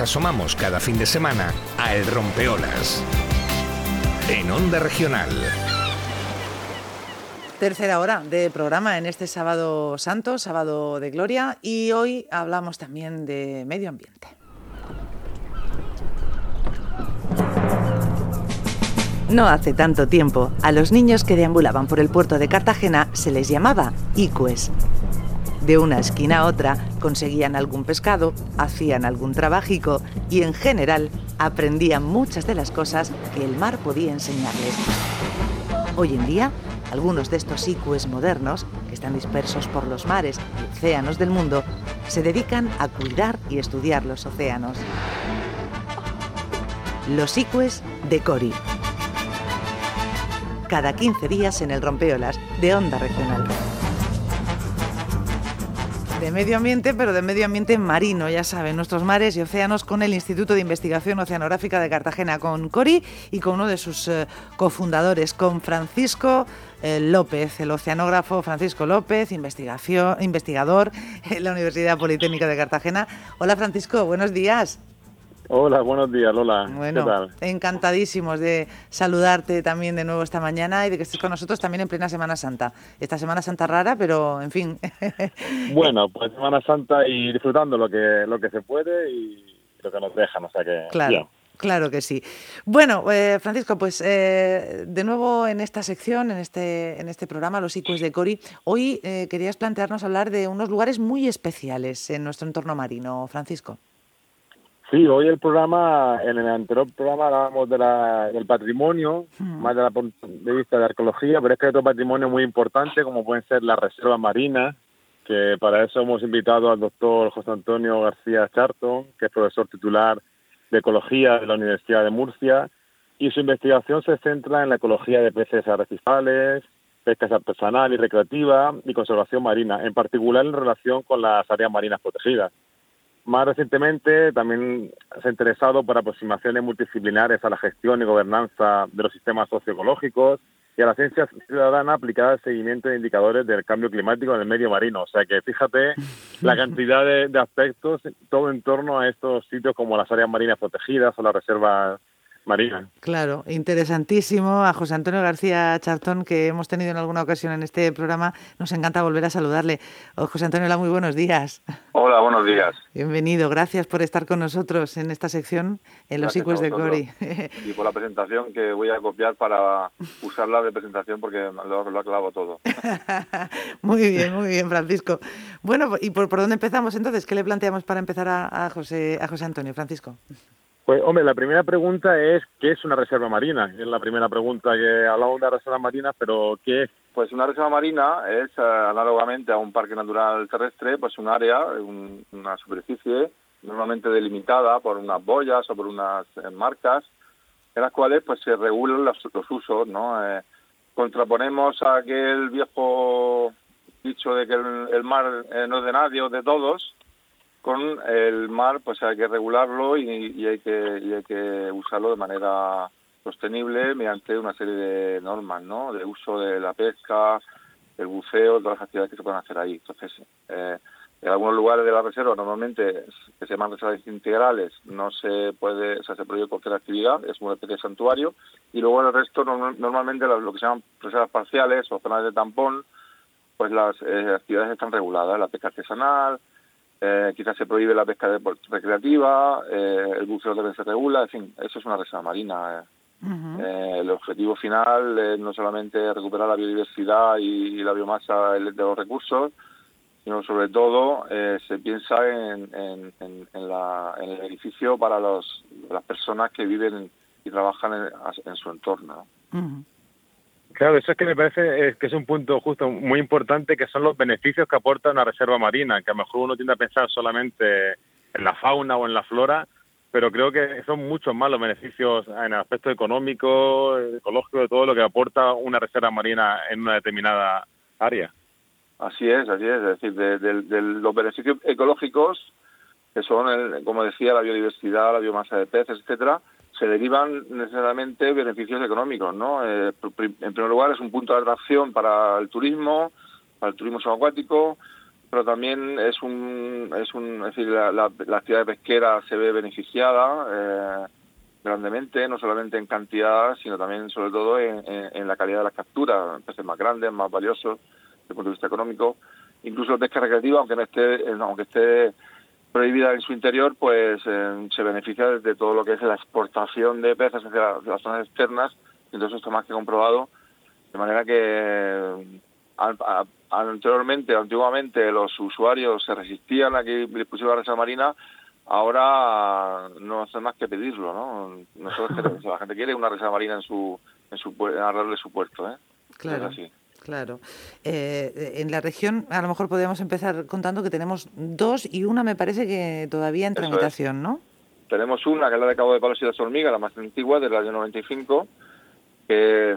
asomamos cada fin de semana a El Rompeolas. En Onda Regional. Tercera hora de programa en este sábado santo, sábado de gloria, y hoy hablamos también de medio ambiente. No hace tanto tiempo, a los niños que deambulaban por el puerto de Cartagena se les llamaba icues. De una esquina a otra conseguían algún pescado, hacían algún trabajico y en general aprendían muchas de las cosas que el mar podía enseñarles. Hoy en día, algunos de estos icues modernos, que están dispersos por los mares y océanos del mundo, se dedican a cuidar y estudiar los océanos. Los icues de Cori. Cada 15 días en el Rompeolas de Onda Regional medio ambiente, pero de medio ambiente marino, ya saben, nuestros mares y océanos con el Instituto de Investigación Oceanográfica de Cartagena, con Cori y con uno de sus eh, cofundadores, con Francisco eh, López, el oceanógrafo Francisco López, investigación, investigador en la Universidad Politécnica de Cartagena. Hola Francisco, buenos días. Hola, buenos días, Lola. Bueno, ¿Qué tal? encantadísimos de saludarte también de nuevo esta mañana y de que estés con nosotros también en plena Semana Santa. Esta Semana Santa rara, pero en fin. Bueno, pues Semana Santa y disfrutando lo que lo que se puede y lo que nos dejan, o sea que claro. Claro que sí. Bueno, eh, Francisco, pues eh, de nuevo en esta sección, en este, en este programa, Los ICUES de Cori, hoy eh, querías plantearnos hablar de unos lugares muy especiales en nuestro entorno marino, Francisco. Sí, hoy el programa, en el anterior programa hablábamos de la, del patrimonio, hmm. más de la de vista de arqueología, pero es que hay otro patrimonio muy importante, como pueden ser las reservas marinas, que para eso hemos invitado al doctor José Antonio García Charton, que es profesor titular de Ecología de la Universidad de Murcia, y su investigación se centra en la ecología de peces arrecifales, pesca artesanal y recreativa y conservación marina, en particular en relación con las áreas marinas protegidas. Más recientemente también se ha interesado por aproximaciones multidisciplinares a la gestión y gobernanza de los sistemas socioecológicos y a la ciencia ciudadana aplicada al seguimiento de indicadores del cambio climático en el medio marino. O sea que fíjate la cantidad de, de aspectos, todo en torno a estos sitios como las áreas marinas protegidas o las reservas Marina. Claro, interesantísimo. A José Antonio García Chartón, que hemos tenido en alguna ocasión en este programa, nos encanta volver a saludarle. Oh, José Antonio, hola, muy buenos días. Hola, buenos días. Bienvenido, gracias por estar con nosotros en esta sección en los ICUES de Cori. Y por la presentación que voy a copiar para usarla de presentación porque lo, lo aclavo todo. muy bien, muy bien, Francisco. Bueno, ¿y por, dónde empezamos entonces? ¿Qué le planteamos para empezar a, José, a José Antonio, Francisco? Pues, hombre, la primera pregunta es, ¿qué es una reserva marina? Es la primera pregunta que hablamos de reserva marina, pero ¿qué es? Pues una reserva marina es, eh, análogamente a un parque natural terrestre, pues un área, una superficie normalmente delimitada por unas boyas o por unas eh, marcas, en las cuales pues se regulan los, usos, ¿no? Eh, contraponemos a aquel viejo dicho de que el, el mar no es de nadie o de todos, con el mar pues hay que regularlo y, hay que usarlo de manera sostenible mediante una serie de normas no de uso de la pesca el buceo todas las actividades que se pueden hacer ahí. Entonces eh, en algunos lugares de la reserva normalmente que se llaman reservas integrales no se puede o sea se prohíbe cualquier actividad es una especie de santuario y luego en el resto normalmente lo que se llaman reservas parciales o zonas de tampón pues las eh, actividades están reguladas la pesca artesanal eh, quizás se prohíbe la pesca recreativa, eh, el buceo también se regula, en fin, eso es una reserva marina. Eh. el objetivo final es no solamente recuperar la biodiversidad y, la biomasa de los recursos, sino sobre todo se piensa en, en, el edificio para los, las personas que viven y trabajan en, su entorno. Claro, eso es que me parece que es un punto justo muy importante, que son los beneficios que aporta una reserva marina, que a lo mejor uno tiende a pensar solamente en la fauna o en la flora, pero creo que son muchos más los beneficios en el aspecto económico, ecológico, de todo lo que aporta una reserva marina en una determinada área. Así es, así es, es decir, de, los beneficios ecológicos, que son, como decía, la biodiversidad, la biomasa de peces, etcétera, se derivan necesariamente beneficios económicos, ¿no? Eh, en primer lugar, es un punto de atracción para el turismo, para el turismo subacuático, pero también es un, es un, es decir, la, la, actividad pesquera se ve beneficiada eh, grandemente, no solamente en cantidad, sino también, sobre todo, en, la calidad de las capturas, peces más grandes, más valiosos desde el punto de vista económico. Incluso la pesca recreativa, aunque no esté, aunque esté prohibida en su interior, pues eh, se beneficia de todo lo que es la exportación de peces hacia las zonas externas, entonces esto más que comprobado, de manera que anteriormente, antiguamente, los usuarios se resistían a que les pusiera la reserva marina, ahora no hace más que pedirlo, ¿no? Nosotros la gente quiere una reserva marina en su, en su de su puerto, ¿eh? Claro. Claro. Eh, en la región, a lo mejor podríamos empezar contando que tenemos dos y una me parece que todavía en tramitación, ¿no? Tenemos una, que es la de Cabo de Palos y las Hormigas, la más antigua, del año 95, que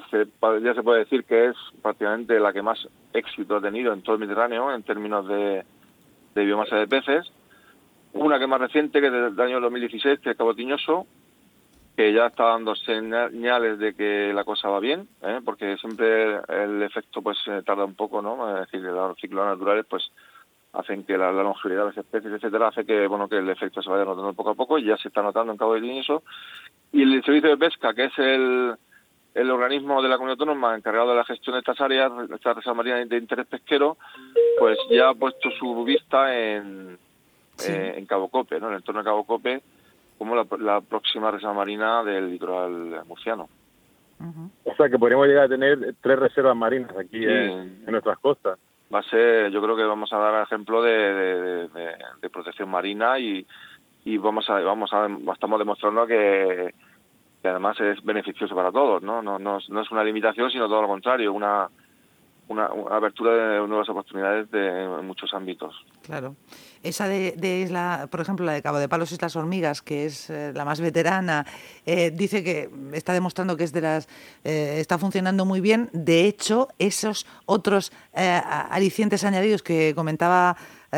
ya se puede decir que es prácticamente la que más éxito ha tenido en todo el Mediterráneo en términos de, biomasa de peces. Una que es más reciente, que es del año 2016, que es Cabo Tiñoso, que ya está dando señales de que la cosa va bien, ¿eh? porque siempre el efecto pues eh, tarda un poco, ¿no? Es decir, los ciclos naturales pues hacen que la, longevidad de las especies, etcétera, hace que bueno que el efecto se vaya notando poco a poco y ya se está notando en Cabo de Tiñoso. Y el servicio de pesca, que es el el organismo de la comunidad autónoma encargado de la gestión de estas áreas, esta reserva marina de interés pesquero, pues ya ha puesto su vista en, eh, en Cabo Cope, ¿no? en el entorno de Cabo Cope, como la, próxima reserva marina del litoral murciano. O sea que podríamos llegar a tener tres reservas marinas aquí en, nuestras costas. Va a ser, yo creo que vamos a dar ejemplo de, de, protección marina y, y vamos a, vamos a, estamos demostrando que que además es beneficioso para todos, ¿no? No, no, no es una limitación, sino todo lo contrario, una, una, apertura de nuevas oportunidades de, en muchos ámbitos. Claro. Esa de, de, isla, por ejemplo, la de Cabo de Palos Islas Hormigas, que es eh, la más veterana, eh, dice que está demostrando que es de las eh, está funcionando muy bien. De hecho, esos otros alicientes añadidos que comentaba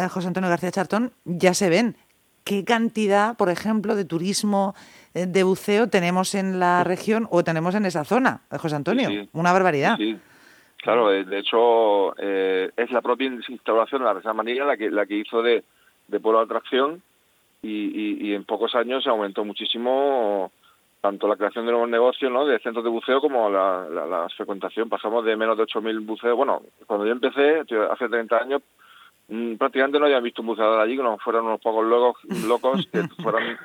José Antonio García Chartón ya se ven. ¿Qué cantidad, por ejemplo, de turismo eh, de buceo tenemos en la región o tenemos en esa zona, José Antonio. Una barbaridad. Sí, Claro, de hecho eh, es la propia instauración de la Reserva Manilla la que, la que hizo de, polo de atracción y, y, en pocos años aumentó muchísimo tanto la creación de nuevos negocios, ¿no? de centros de buceo como la, la, la frecuentación. Pasamos de menos de 8.000 buceos. Bueno, cuando yo empecé, hace 30 años, prácticamente no había visto un buceador allí, que no fueran unos pocos locos, locos que fueran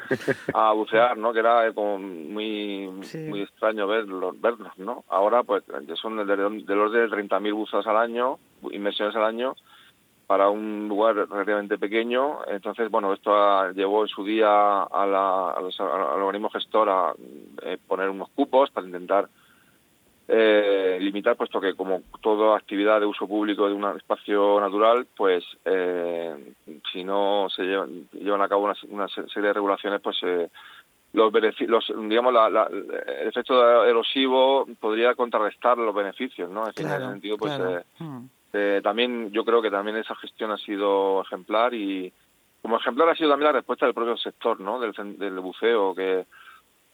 a bucear, ¿no? Que era como muy muy extraño verlos, verlos, ¿no? Ahora, pues, son del, del orden de 30.000 buceos al año, inversiones al año, para un lugar relativamente pequeño. Entonces, bueno, esto llevó en su día a la, al organismo gestor a eh, poner unos cupos para intentar eh, limitar, puesto que como toda actividad de uso público de un espacio natural, pues eh, si no se llevan, llevan a cabo una, serie de regulaciones, pues eh, los, los digamos la, el efecto erosivo podría contrarrestar los beneficios, ¿no? en ese sentido, pues eh, hmm. eh, también yo creo que también esa gestión ha sido ejemplar y como ejemplar ha sido también la respuesta del propio sector, ¿no? Del, del buceo que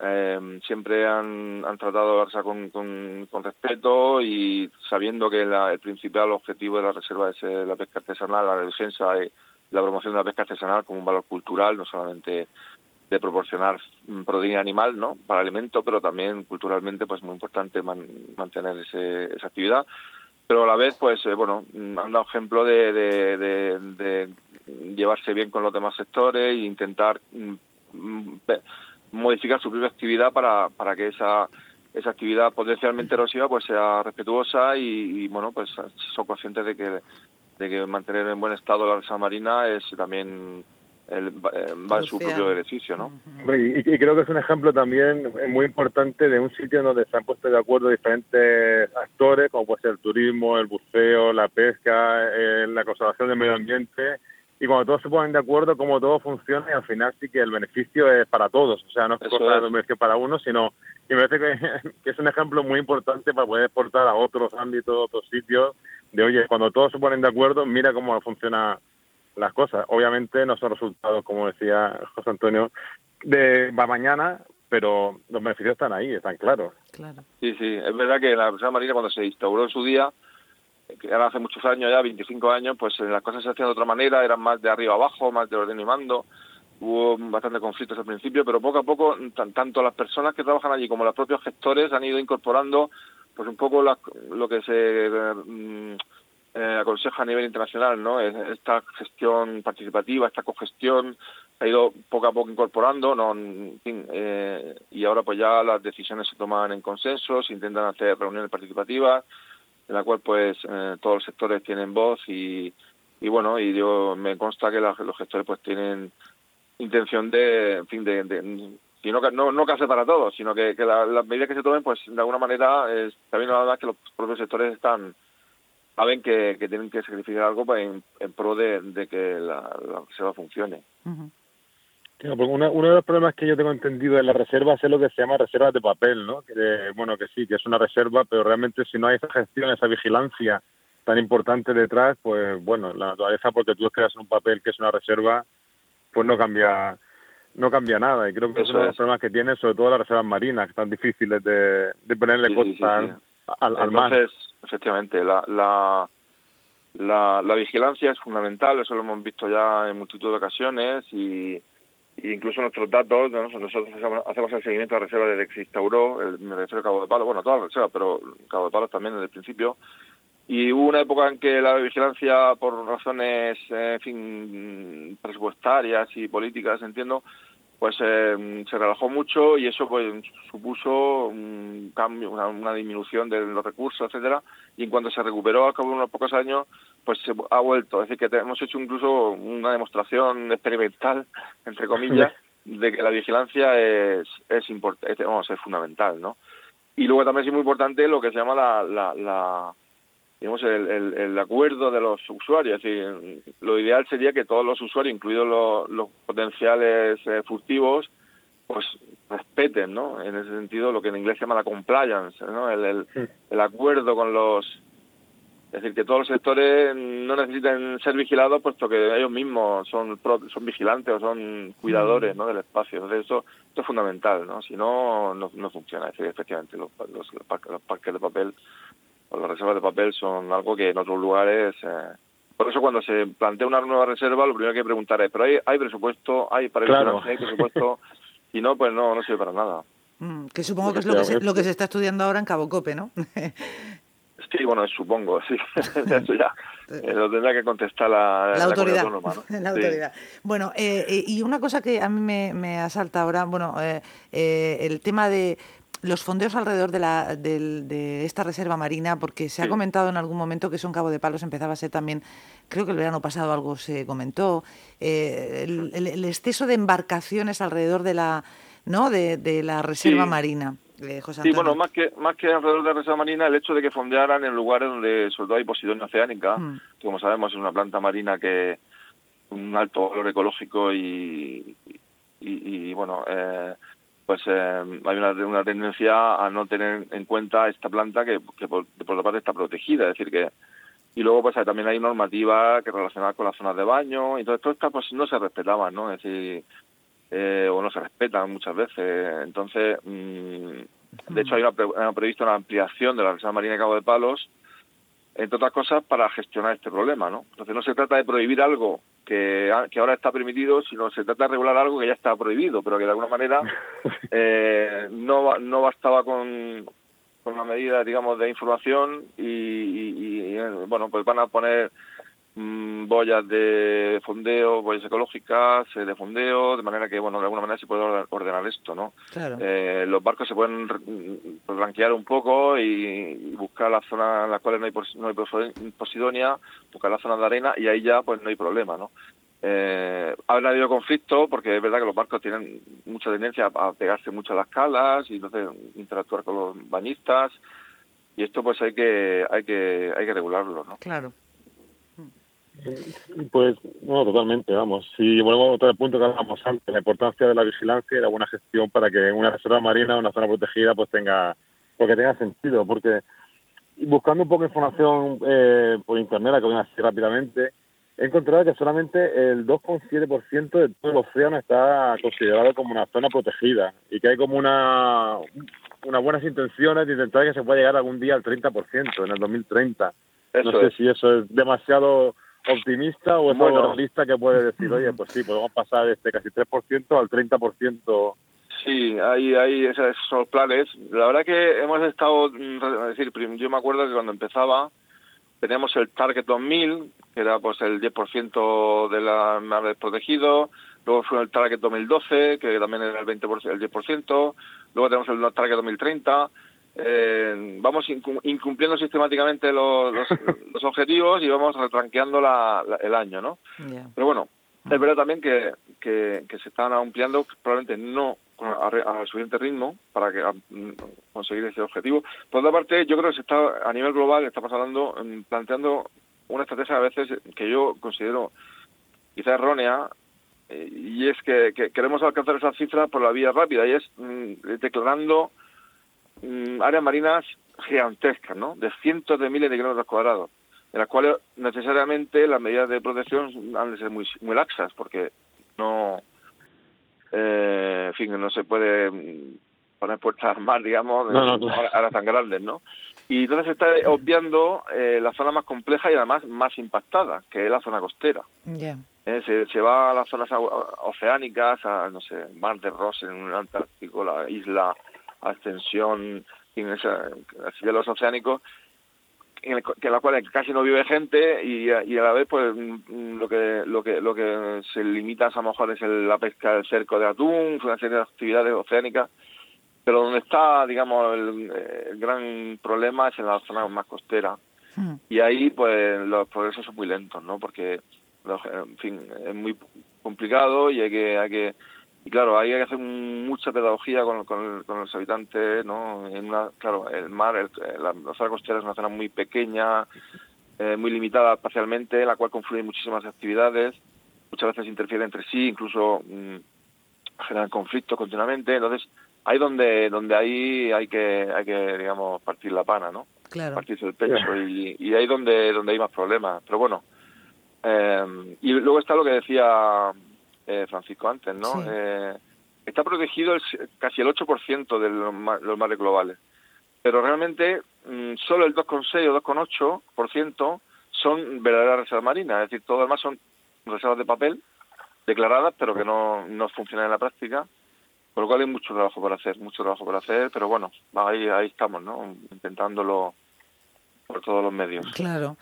eh, siempre han, han tratado de con, con, con, respeto y sabiendo que el principal objetivo de la reserva es eh, la pesca artesanal, la defensa y la promoción de la pesca artesanal como un valor cultural, no solamente de proporcionar proteína animal no para alimento, pero también culturalmente pues muy importante mantener ese, esa actividad. Pero a la vez, pues eh, bueno, han dado ejemplo de, llevarse bien con los demás sectores e intentar mm, mm, modificar su propia actividad para, para que esa esa actividad potencialmente erosiva pues sea respetuosa y, bueno pues son conscientes de que de que mantener en buen estado la reserva marina es también el, eh, va en su propio beneficio, ¿no? Y, creo que es un ejemplo también muy importante de un sitio donde se han puesto de acuerdo diferentes actores, como puede ser el turismo, el buceo, la pesca, eh, la conservación del medio ambiente, y cuando todos se ponen de acuerdo cómo todo funciona y al final sí que el beneficio es para todos, o sea, no es cosa de beneficio para uno, sino que me parece que, es un ejemplo muy importante para poder exportar a otros ámbitos, otros sitios, de oye, cuando todos se ponen de acuerdo, mira cómo funcionan las cosas. Obviamente no son resultados, como decía José Antonio, de va mañana, pero los beneficios están ahí, están claros. Claro. Sí, sí, es verdad que la empresa marina cuando se instauró en su día que era hace muchos años ya, 25 años, pues eh, las cosas se hacían de otra manera, eran más de arriba abajo, más de orden y mando. Hubo bastante conflictos al principio, pero poco a poco, tanto las personas que trabajan allí como los propios gestores han ido incorporando pues un poco lo que se mm, eh, aconseja a nivel internacional, ¿no? Esta gestión participativa, esta cogestión, ha ido poco a poco incorporando, ¿no? Eh, y ahora pues ya las decisiones se toman en consenso, se intentan hacer reuniones participativas, en la cual pues eh, todos los sectores tienen voz y, y bueno, y yo me consta que los gestores pues tienen intención de, en fin, de, de no, no, no para todos, sino que, las medidas que se tomen, pues de alguna manera, es, también nada más que los propios sectores están saben que, que tienen que sacrificar algo para en, pro de, que la, reserva funcione. Uno de los problemas que yo tengo entendido de la reserva es lo que se llama reservas de papel, ¿no? Que, bueno, que sí, que es una reserva, pero realmente si no hay esa gestión, esa vigilancia tan importante detrás, pues bueno, la naturaleza, porque tú creas un papel que es una reserva, pues no cambia no cambia nada. Y creo que es uno de los problemas que tiene, sobre todo las reservas marinas, que están difíciles de, de ponerle cosas al, al mar. Efectivamente, la, la, la, vigilancia es fundamental, eso lo hemos visto ya en multitud de ocasiones y, incluso nuestros datos, nosotros hacemos el seguimiento de la reserva desde que se instauró, el, me refiero a Cabo de Palo, bueno, todas las reservas, pero Cabo de Palo también desde el principio, y hubo una época en que la vigilancia, por razones, en fin, presupuestarias y políticas, entiendo, pues eh, se relajó mucho y eso pues supuso un cambio, una, disminución de los recursos, etcétera, y en cuanto se recuperó al cabo de unos pocos años, pues se ha vuelto. Es decir, que hemos hecho incluso una demostración experimental, entre comillas, de que la vigilancia es, es, vamos, es fundamental, ¿no? Y luego también es muy importante lo que se llama la, la digamos, el, el, acuerdo de los usuarios. Es decir, lo ideal sería que todos los usuarios, incluidos los, potenciales eh, furtivos, pues respeten, ¿no? En ese sentido, lo que en inglés se llama la compliance, ¿no? El, el, acuerdo con los... Es decir, que todos los sectores no necesiten ser vigilados puesto que ellos mismos son son vigilantes o son cuidadores ¿no? del espacio. Entonces, eso, esto es fundamental, ¿no? Si no, no, funciona. Es decir, efectivamente, los, los, los parques de papel las reservas de papel son algo que en otros lugares... Eh, por eso cuando se plantea una nueva reserva, lo primero que hay que preguntar es, ¿pero hay, hay presupuesto? ¿Hay para claro. hay presupuesto? y no, pues no, no sirve para nada. Mm, que supongo que es lo que, se, lo que se está estudiando ahora en Cabo Cope, ¿no? Sí, bueno, supongo, sí. Eso ya eh, lo tendrá que contestar la, la autoridad. La, autoridad. Bueno, eh, y una cosa que a mí me, me asalta ahora, bueno, el tema de los fondeos alrededor de, la, de, esta reserva marina, porque se ha comentado en algún momento que son Cabo de Palos empezaba a ser también, creo que el verano pasado algo se comentó, eh, el, exceso de embarcaciones alrededor de la, ¿no? de, la reserva marina. Eh, José sí, bueno, más que, más que alrededor de la reserva marina, el hecho de que fondearan en lugares donde sobre todo hay posidonia oceánica, mm. que como sabemos es una planta marina que un alto valor ecológico y, y, bueno, eh, pues eh, hay una, una, tendencia a no tener en cuenta esta planta que, por, otra parte está protegida, es decir que y luego pues también hay normativa que relacionada con las zonas de baño y todo esto pues no se respetaban, ¿no? Es decir, eh, o no se respetan muchas veces. Entonces, mm, de hecho hay una, previsto una ampliación de la Reserva Marina de Cabo de Palos entre otras cosas, para gestionar este problema, ¿no? Entonces no se trata de prohibir algo que, que ahora está permitido, sino se trata de regular algo que ya está prohibido, pero que de alguna manera eh, no, no bastaba con, con la medida, digamos, de información y, y, bueno, pues van a poner Mm, boyas de fondeo, boyas ecológicas eh, de fondeo, de manera que, bueno, de alguna manera se puede ordenar esto, ¿no? Eh, los barcos se pueden pues, blanquear un poco y, buscar las zonas en las cuales no hay, no hay posidonia, buscar las zonas de arena y ahí ya, pues, no hay problema, ¿no? Eh, ha habido conflicto porque es verdad que los barcos tienen mucha tendencia a pegarse mucho a las calas y entonces interactuar con los bañistas y esto pues hay que hay que hay que regularlo, ¿no? Claro. Pues, no, totalmente, vamos. Si volvemos a otro punto que hablábamos antes, la importancia de la vigilancia y la buena gestión para que una reserva marina una zona protegida pues tenga, porque tenga sentido, porque buscando un poco de información eh, por internet, que voy así rápidamente, he encontrado que solamente el 2,7% de todo el océano está considerado como una zona protegida y que hay como una unas buenas intenciones de intentar que se pueda llegar algún día al 30% en el 2030 no sé si eso es demasiado optimista o es algo realista que puede decir, oye, pues sí, podemos pasar este casi 3% al 30%. Sí, hay, hay esos, planes. La verdad que hemos estado, es decir, yo me acuerdo que cuando empezaba teníamos el Target 2000, que era pues el 10% de la naves protegido, luego fue el Target 2012, que también era el 20%, el 10%, luego tenemos el Target 2030, eh, vamos incumpliendo sistemáticamente los, los, objetivos y vamos retranqueando la, el año, ¿no? Pero bueno, es verdad también que, que, se están ampliando, probablemente no a, suficiente ritmo para que conseguir ese objetivo. Por otra parte, yo creo que se está a nivel global estamos hablando planteando una estrategia a veces que yo considero quizá errónea eh, y es que, queremos alcanzar esa cifra por la vía rápida y es mm, declarando Mm, áreas marinas gigantescas, ¿no? De cientos de miles de kilómetros cuadrados, en las cuales necesariamente las medidas de protección han de ser muy, muy laxas, porque no, eh, en fin, no se puede mm, poner puertas al mar, digamos, no, áreas tan grandes, ¿no? Y entonces se está obviando eh, la zona más compleja y además más impactada, que es la zona costera. Eh, se, se, va a las zonas oceánicas, a, no sé, Mar de Ross en un Antártico, la isla ascensión en, esa, cielos oceánicos en, el, que la cual casi no vive gente y, a la vez pues mm, lo que lo que lo que se limita a lo mejor es la pesca del cerco de atún una serie de actividades oceánicas pero donde está digamos el, gran problema es en la zona más costera hmm. y ahí pues los progresos son muy lentos no porque en fin es muy complicado y hay que hay que y claro, ahí hay que hacer mucha pedagogía con, con, los habitantes, ¿no? En una, claro, el mar, el, la, zona costera es una zona muy pequeña, eh, muy limitada parcialmente, en la cual confluyen muchísimas actividades, muchas veces interfieren entre sí, incluso mm, generan conflictos continuamente, entonces ahí donde donde ahí hay que hay que digamos partir la pana, ¿no? Claro. Partirse el pecho y, y ahí donde donde hay más problemas, pero bueno. Eh, y luego está lo que decía eh, Francisco antes, ¿no? Eh, está protegido casi el 8% de los, los, mares globales, pero realmente mm, solo el 2,6 o 2,8% son verdaderas reservas marinas, es decir, todo lo demás son reservas de papel declaradas, pero que no, no funcionan en la práctica, por lo cual hay mucho trabajo por hacer, mucho trabajo por hacer, pero bueno, ahí, ahí estamos, ¿no? Intentándolo por todos los medios. Claro.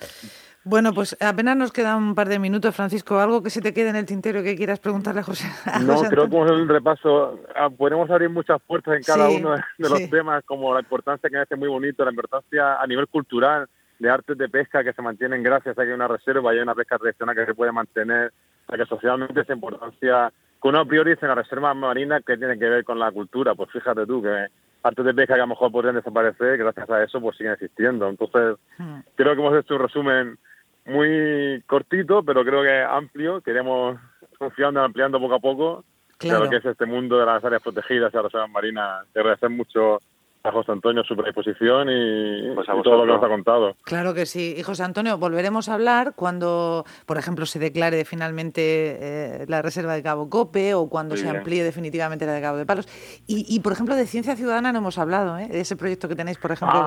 Bueno, pues apenas nos queda un par de minutos, Francisco. ¿Algo que se te quede en el tintero que quieras preguntarle a José? no, creo que como un repaso, ah, podemos abrir muchas puertas en cada uno de los temas, como la importancia que me hace muy bonito, la importancia a nivel cultural de artes de pesca que se mantienen gracias a que hay una reserva y hay una pesca tradicional que se puede mantener, o que socialmente esa importancia que uno priorice en la reserva marina que tiene que ver con la cultura. Pues fíjate tú que artes de pesca que a lo mejor podrían desaparecer, gracias a eso pues siguen existiendo. Entonces, hmm. creo que hemos hecho un resumen muy cortito, pero creo que amplio. Queremos confiando ampliando poco a poco claro. lo que es este mundo de las áreas protegidas y las reservas marinas. Te agradecen mucho a José Antonio su predisposición y, pues todo lo que nos ha contado. Claro que sí. Y José Antonio, volveremos a hablar cuando, por ejemplo, se declare finalmente eh, la reserva de Cabo Cope o cuando se amplíe definitivamente la de Cabo de Palos. Y, por ejemplo, de Ciencia Ciudadana no hemos hablado, ¿eh? de ese proyecto que tenéis, por ejemplo,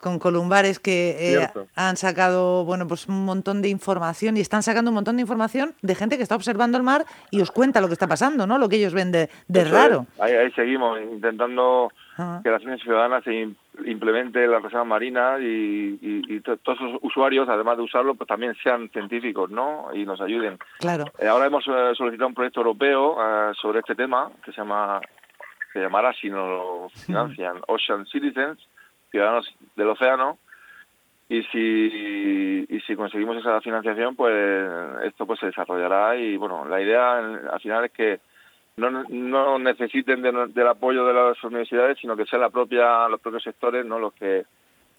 con, Columbares, que eh, han sacado bueno pues un montón de información y están sacando un montón de información de gente que está observando el mar y os cuenta lo que está pasando, ¿no? Lo que ellos ven de, raro. Ahí, ahí seguimos intentando que la ciencia ciudadana se implemente la reserva marina y, y, todos los usuarios, además de usarlo, pues también sean científicos, ¿no? Y nos ayuden. Claro. Eh, ahora hemos eh, solicitado un proyecto europeo eh, sobre este tema que se llama se llamará si no lo financian Ocean Citizens, ciudadanos del océano. Y si y si conseguimos esa financiación, pues esto pues se desarrollará y bueno, la idea al final es que no, no necesiten del apoyo de las universidades, sino que sea la propia, los propios sectores no los que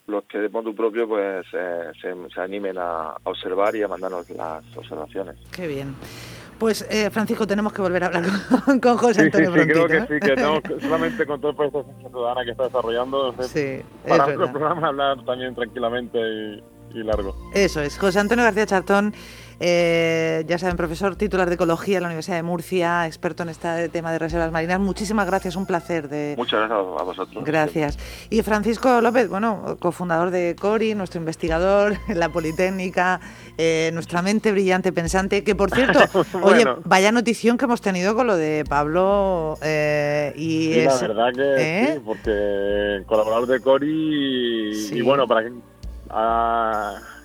los que de modo propio pues eh, se, animen a, observar y a mandarnos las observaciones. Qué bien. Pues eh, Francisco, tenemos que volver a hablar con, José Antonio sí, sí, creo que sí, que tenemos solamente con todo el proceso ciudadana que está desarrollando, sí, para otro programa hablar también tranquilamente y, y largo. Eso es, José Antonio García Chartón eh, ya saben, profesor titular de Ecología en la Universidad de Murcia, experto en este tema de reservas marinas. Muchísimas gracias, un placer. De... Muchas gracias a vosotros. Gracias. Y Francisco López, bueno, cofundador de CORI, nuestro investigador en la Politécnica, eh, nuestra mente brillante, pensante, que por cierto, oye, vaya notición que hemos tenido con lo de Pablo eh, y sí, la verdad que sí, porque colaborador de Cori y, bueno, para que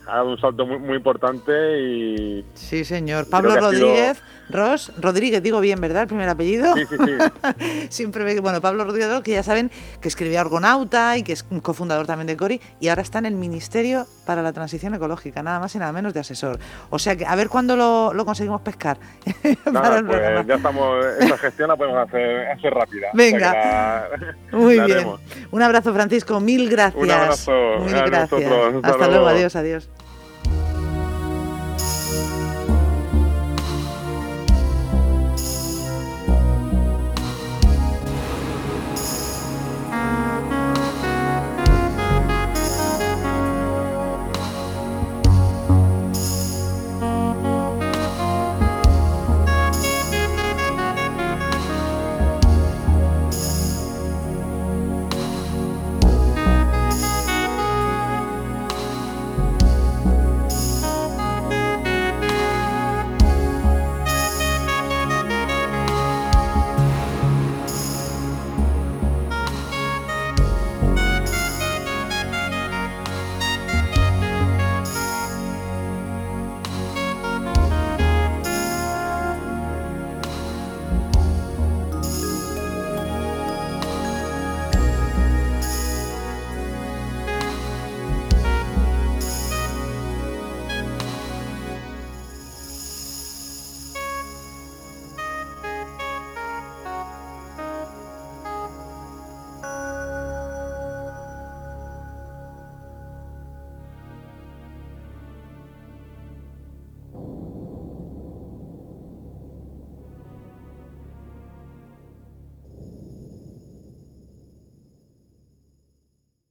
ha, dado un salto muy, muy importante y... Sí, señor. Pablo Rodríguez... Ros, Rodríguez, digo bien, ¿verdad? El primer apellido. Sí, sí, sí. Siempre bueno, Pablo Rodríguez, que ya saben que escribió Argonauta y que es cofundador también de Cori, y ahora está en el Ministerio para la Transición Ecológica, nada más y nada menos de asesor. O sea que a ver cuándo lo, conseguimos pescar. Nada, pues ya estamos, esa gestión la podemos hacer, hacer rápida. Venga. Muy bien. Un abrazo, Francisco, mil gracias. Un abrazo. Mil gracias. Hasta luego, adiós, adiós.